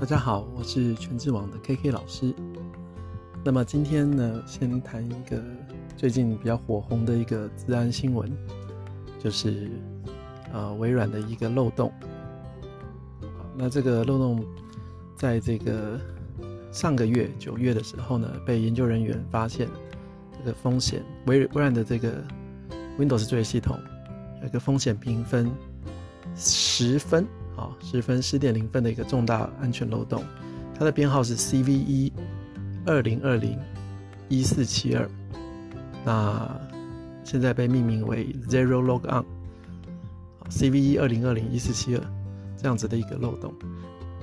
大家好，我是全智网的 KK 老师。那么今天呢，先谈一个最近比较火红的一个治安新闻，就是呃微软的一个漏洞。那这个漏洞在这个上个月九月的时候呢，被研究人员发现这个风险，微微软的这个 Windows 作业系统有一个风险评分十分。啊，十分十点零分的一个重大安全漏洞，它的编号是 CVE 二零二零一四七二，那现在被命名为 Zero Log On，CVE 二零二零一四七二这样子的一个漏洞。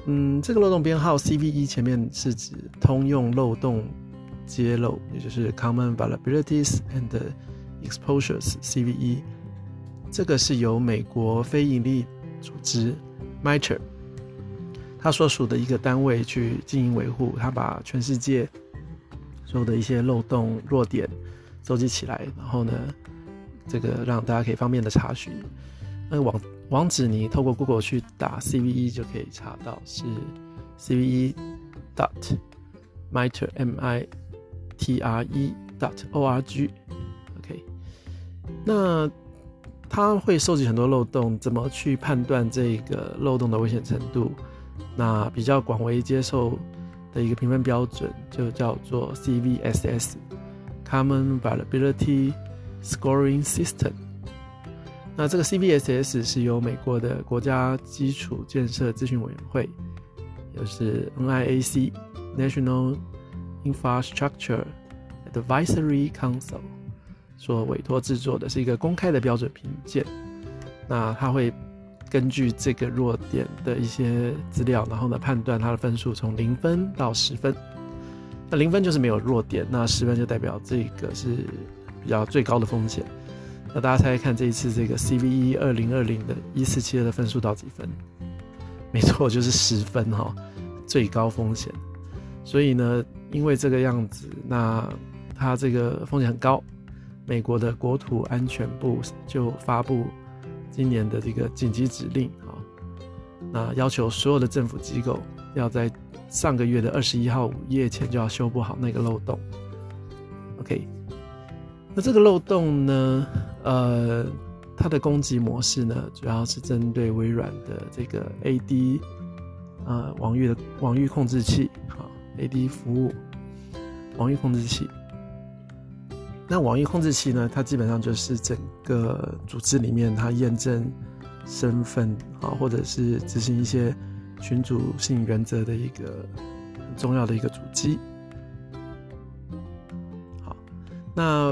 嗯，这个漏洞编号 CVE 前面是指通用漏洞揭露，也就是 Common Vulnerabilities and Exposures（CVE）。这个是由美国非营利组织。MITRE，他所属的一个单位去经营维护，他把全世界所有的一些漏洞弱点收集起来，然后呢，这个让大家可以方便的查询。那个网网址你透过 Google 去打 CVE 就可以查到，是 CVE dot mitre M I T R E dot O R G。OK，那。它会收集很多漏洞，怎么去判断这个漏洞的危险程度？那比较广为接受的一个评分标准就叫做 CVSS（Common Vulnerability Scoring System）。那这个 CVSS 是由美国的国家基础建设咨询委员会，就是 NIAC（National Infrastructure Advisory Council）。所委托制作的是一个公开的标准评鉴，那他会根据这个弱点的一些资料，然后呢判断它的分数从零分到十分。那零分就是没有弱点，那十分就代表这个是比较最高的风险。那大家猜猜看，这一次这个 CVE 二零二零的一四七二的分数到几分？没错，就是十分哈，最高风险。所以呢，因为这个样子，那它这个风险很高。美国的国土安全部就发布今年的这个紧急指令啊，那要求所有的政府机构要在上个月的二十一号午夜前就要修补好那个漏洞。OK，那这个漏洞呢，呃，它的攻击模式呢，主要是针对微软的这个 AD 呃网域的网域控制器啊，AD 服务网域控制器。那网域控制器呢？它基本上就是整个组织里面，它验证身份啊，或者是执行一些群组性原则的一个很重要的一个主机。好，那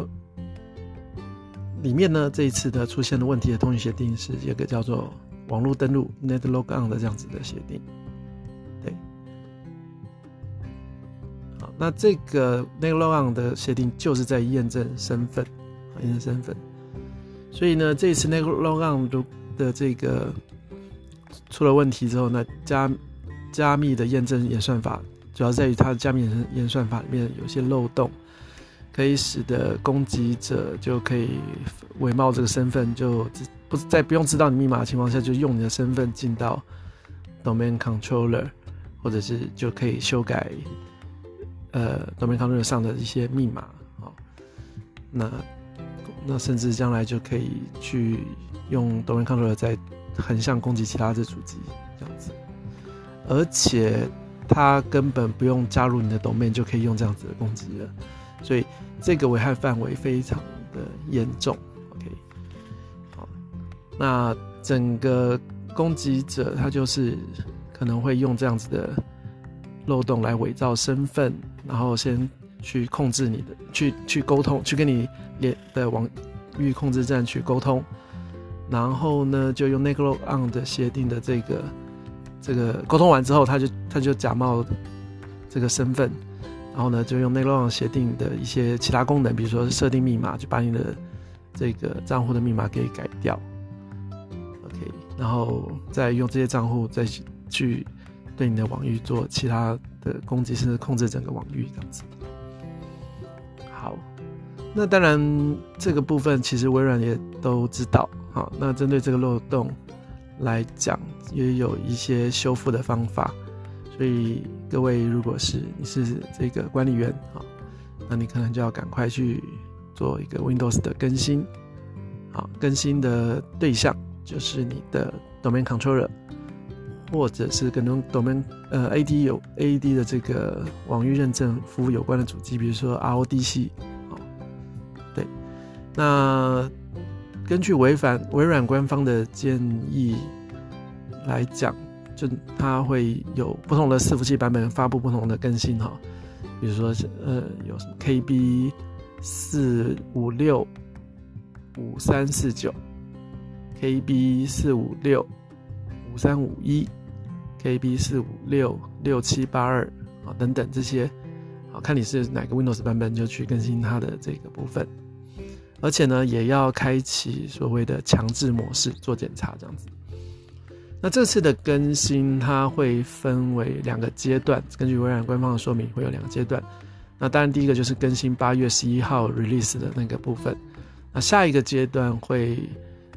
里面呢，这一次的出现的问题的通讯协定是一个叫做网络登录 （Net Log On） 的这样子的协定。那这个 Net Log On 的协定就是在验证身份，验证身份。所以呢，这一次 Net Log On 的这个出了问题之后，那加加密的验证演算法主要在于它的加密演算法里面有些漏洞，可以使得攻击者就可以伪冒这个身份，就不在不用知道你密码的情况下，就用你的身份进到 Domain Controller，或者是就可以修改。呃，domain control 上的一些密码，哦，那那甚至将来就可以去用 domain control 在横向攻击其他的主机这样子，而且它根本不用加入你的 Domain 就可以用这样子的攻击了，所以这个危害范围非常的严重。OK，好，那整个攻击者他就是可能会用这样子的。漏洞来伪造身份，然后先去控制你的，去去沟通，去跟你连的网域控制站去沟通，然后呢，就用 Net Log On 的协定的这个这个沟通完之后，他就他就假冒这个身份，然后呢，就用 Net Log On 协定的一些其他功能，比如说设定密码，就把你的这个账户的密码给改掉，OK，然后再用这些账户再去。对你的网域做其他的攻击，甚至控制整个网域这样子。好，那当然这个部分其实微软也都知道。好，那针对这个漏洞来讲，也有一些修复的方法。所以各位如果是你是这个管理员啊，那你可能就要赶快去做一个 Windows 的更新，好，更新的对象就是你的 Domain Controller。或者是跟 domain 呃 AD 有 AD 的这个网域认证服务有关的主机，比如说 RODC，哦，对，那根据违反微软官方的建议来讲，就它会有不同的伺服器版本发布不同的更新哈，比如说呃有什么 KB 四五六五三四九，KB 四五六五三五一。KB 四五六六七八二啊等等这些，啊看你是哪个 Windows 版本就去更新它的这个部分，而且呢也要开启所谓的强制模式做检查这样子。那这次的更新它会分为两个阶段，根据微软官方的说明会有两个阶段。那当然第一个就是更新八月十一号 release 的那个部分，那下一个阶段会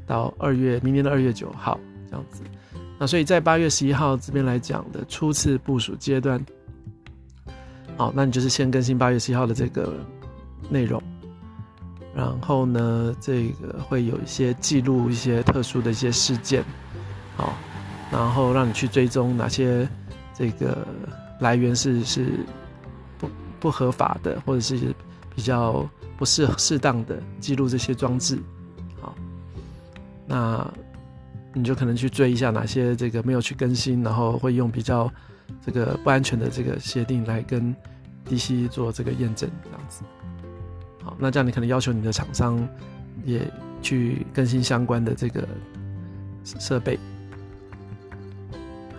到二月明年的二月九号这样子。那所以在八月十一号这边来讲的初次部署阶段，好，那你就是先更新八月十一号的这个内容，然后呢，这个会有一些记录一些特殊的一些事件，好，然后让你去追踪哪些这个来源是是不不合法的，或者是比较不适适当的记录这些装置，好，那。你就可能去追一下哪些这个没有去更新，然后会用比较这个不安全的这个协定来跟 DC 做这个验证，这样子。好，那这样你可能要求你的厂商也去更新相关的这个设备。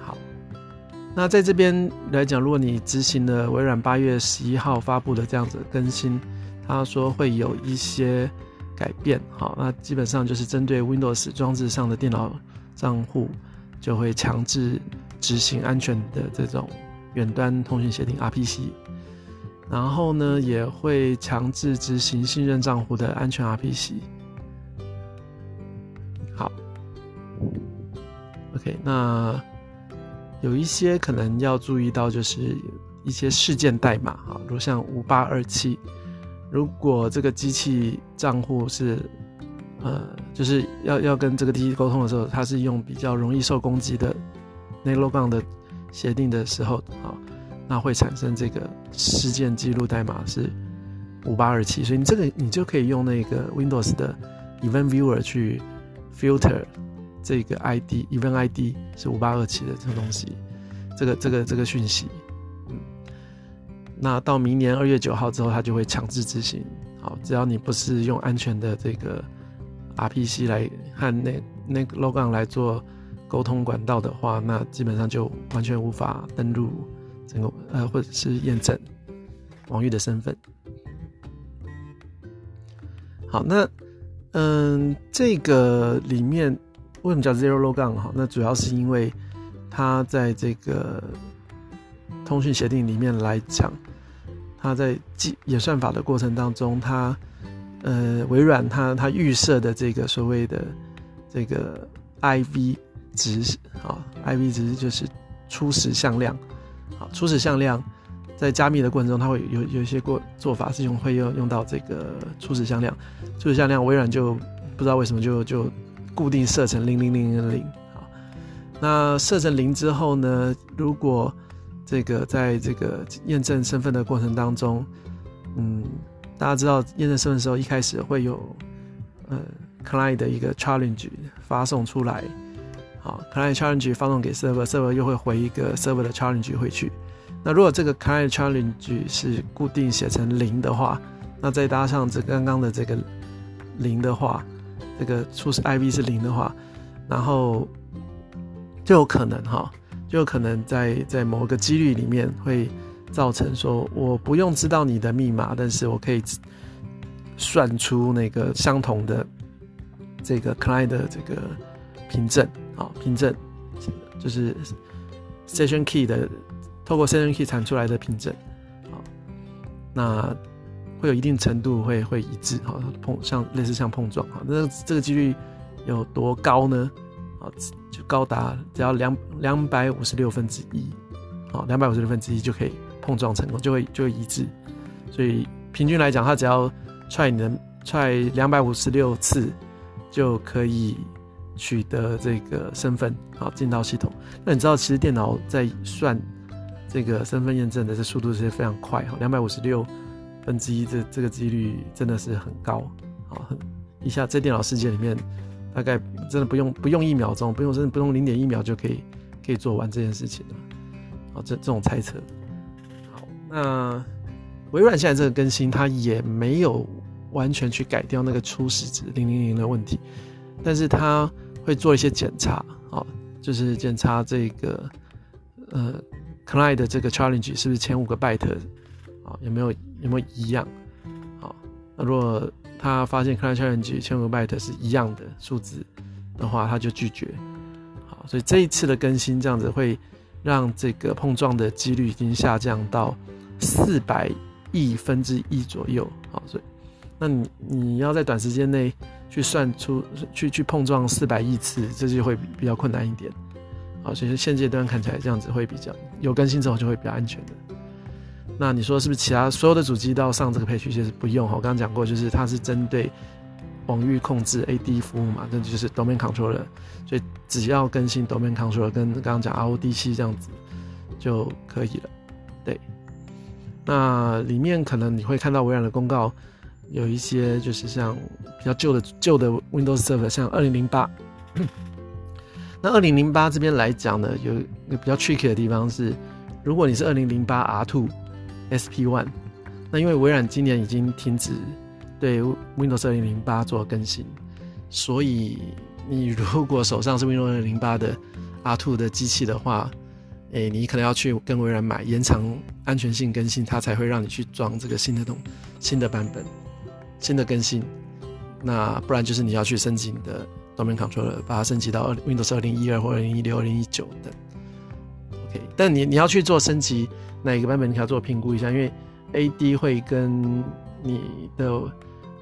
好，那在这边来讲，如果你执行了微软八月十一号发布的这样子更新，他说会有一些。改变好，那基本上就是针对 Windows 装置上的电脑账户，就会强制执行安全的这种远端通讯协定 RPC，然后呢，也会强制执行信任账户的安全 RPC。好，OK，那有一些可能要注意到，就是一些事件代码啊，如像五八二七。如果这个机器账户是，呃，就是要要跟这个机器沟通的时候，它是用比较容易受攻击的那个 logon 的协定的时候，啊，那会产生这个事件记录代码是五八二七，所以你这个你就可以用那个 Windows 的 Event Viewer 去 filter 这个 ID，Event ID 是五八二七的这个东西，这个这个这个讯息。那到明年二月九号之后，它就会强制执行。好，只要你不是用安全的这个 RPC 来和那那个 logon 来做沟通管道的话，那基本上就完全无法登录整个呃或者是验证网域的身份。好，那嗯，这个里面为什么叫 Zero Logon？哈，那主要是因为它在这个。通讯协定里面来讲，它在计演算法的过程当中，它呃微软它它预设的这个所谓的这个 IV 值啊，IV 值就是初始向量，好，初始向量在加密的过程中，它会有有一些过做法是用会用用到这个初始向量，初始向量微软就不知道为什么就就固定设成零零零零零，啊，那设成零之后呢，如果这个在这个验证身份的过程当中，嗯，大家知道验证身份的时候，一开始会有呃 client 的一个 challenge 发送出来，好，client challenge 发送给 server，server 又会回一个 server 的 challenge 回去。那如果这个 client challenge 是固定写成零的话，那再搭上这刚刚的这个零的话，这个初始 IV 是零的话，然后就有可能哈。就可能在在某个几率里面会造成说，我不用知道你的密码，但是我可以算出那个相同的这个 client 的这个凭证啊，凭证就是 session key 的，透过 session key 产出来的凭证啊，那会有一定程度会会一致啊，碰像类似像碰撞啊，那这个几率有多高呢？啊，就高达只要两两百五十六分之一，啊，两百五十六分之一就可以碰撞成功，就会就会一致。所以平均来讲，它只要踹你的踹两百五十六次，就可以取得这个身份，好进到系统。那你知道，其实电脑在算这个身份验证的这速度是非常快哈，两百五十六分之一这这个几率真的是很高啊，一下在电脑世界里面，大概真的不用不用一秒钟，不用真的不用零点一秒就可以可以做完这件事情了。好，这这种猜测。好，那微软现在这个更新，它也没有完全去改掉那个初始值零零零的问题，但是它会做一些检查，啊，就是检查这个呃 client 的这个 challenge 是不是前五个 byte 啊有没有有没有一样？好，那如果他发现 client challenge 千五个 byte 是一样的数字的话，他就拒绝。好，所以这一次的更新这样子会让这个碰撞的几率已经下降到四百亿分之一左右。好，所以那你你要在短时间内去算出去去碰撞四百亿次，这就会比较困难一点。好，所以说现阶段看起来这样子会比较有更新之后就会比较安全的。那你说是不是其他所有的主机都要上这个配置其实不用，我刚刚讲过，就是它是针对网域控制 AD 服务嘛，那就是 domain controller，所以只要更新 domain controller 跟刚刚讲 RODC 这样子就可以了。对，那里面可能你会看到微软的公告，有一些就是像比较旧的旧的 Windows Server，像二零零八。那二零零八这边来讲呢，有一个比较 tricky 的地方是，如果你是二零零八 R Two。SP One，那因为微软今年已经停止对 Windows 2008做更新，所以你如果手上是 Windows 2008的 R2 的机器的话，诶、你可能要去跟微软买延长安全性更新，它才会让你去装这个新的东新的版本、新的更新。那不然就是你要去升级你的 Domain Controller，把它升级到 Windows 2012或2016、2019等。OK，但你你要去做升级。哪一个版本你可要做评估一下，因为 AD 会跟你的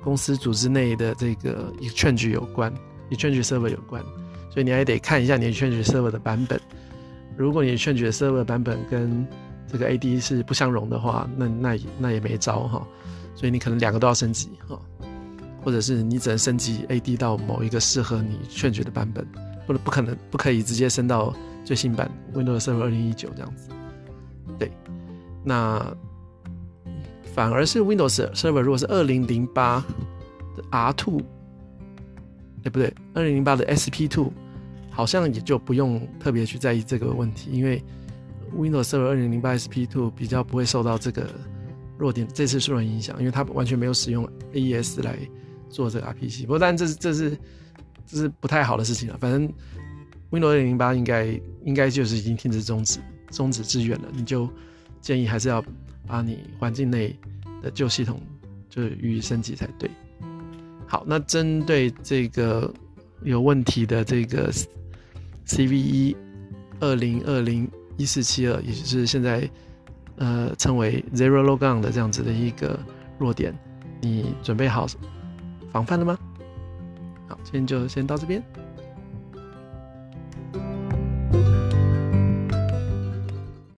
公司组织内的这个 Exchange 有关，Exchange Server 有关，所以你还得看一下你 Exchange Server 的版本。如果你 Exchange Server 版本跟这个 AD 是不相容的话，那那那也没招哈。所以你可能两个都要升级哈，或者是你只能升级 AD 到某一个适合你 Exchange 的版本，不能不可能不可以直接升到最新版 Windows Server 2019这样子。对，那反而是 Windows Server 如果是二零零八的 R2，哎不对，二零零八的 SP2，好像也就不用特别去在意这个问题，因为 Windows Server 二零零八 SP2 比较不会受到这个弱点这次受到影响，因为它完全没有使用 AES 来做这个 RPC。不过但这是这是这是不太好的事情了，反正 Windows 零零八应该应该就是已经停止终止。终止支援了，你就建议还是要把你环境内的旧系统就是予以升级才对。好，那针对这个有问题的这个 CVE 二零二零一四七二，也就是现在呃称为 Zero Logon 的这样子的一个弱点，你准备好防范了吗？好，今天就先到这边。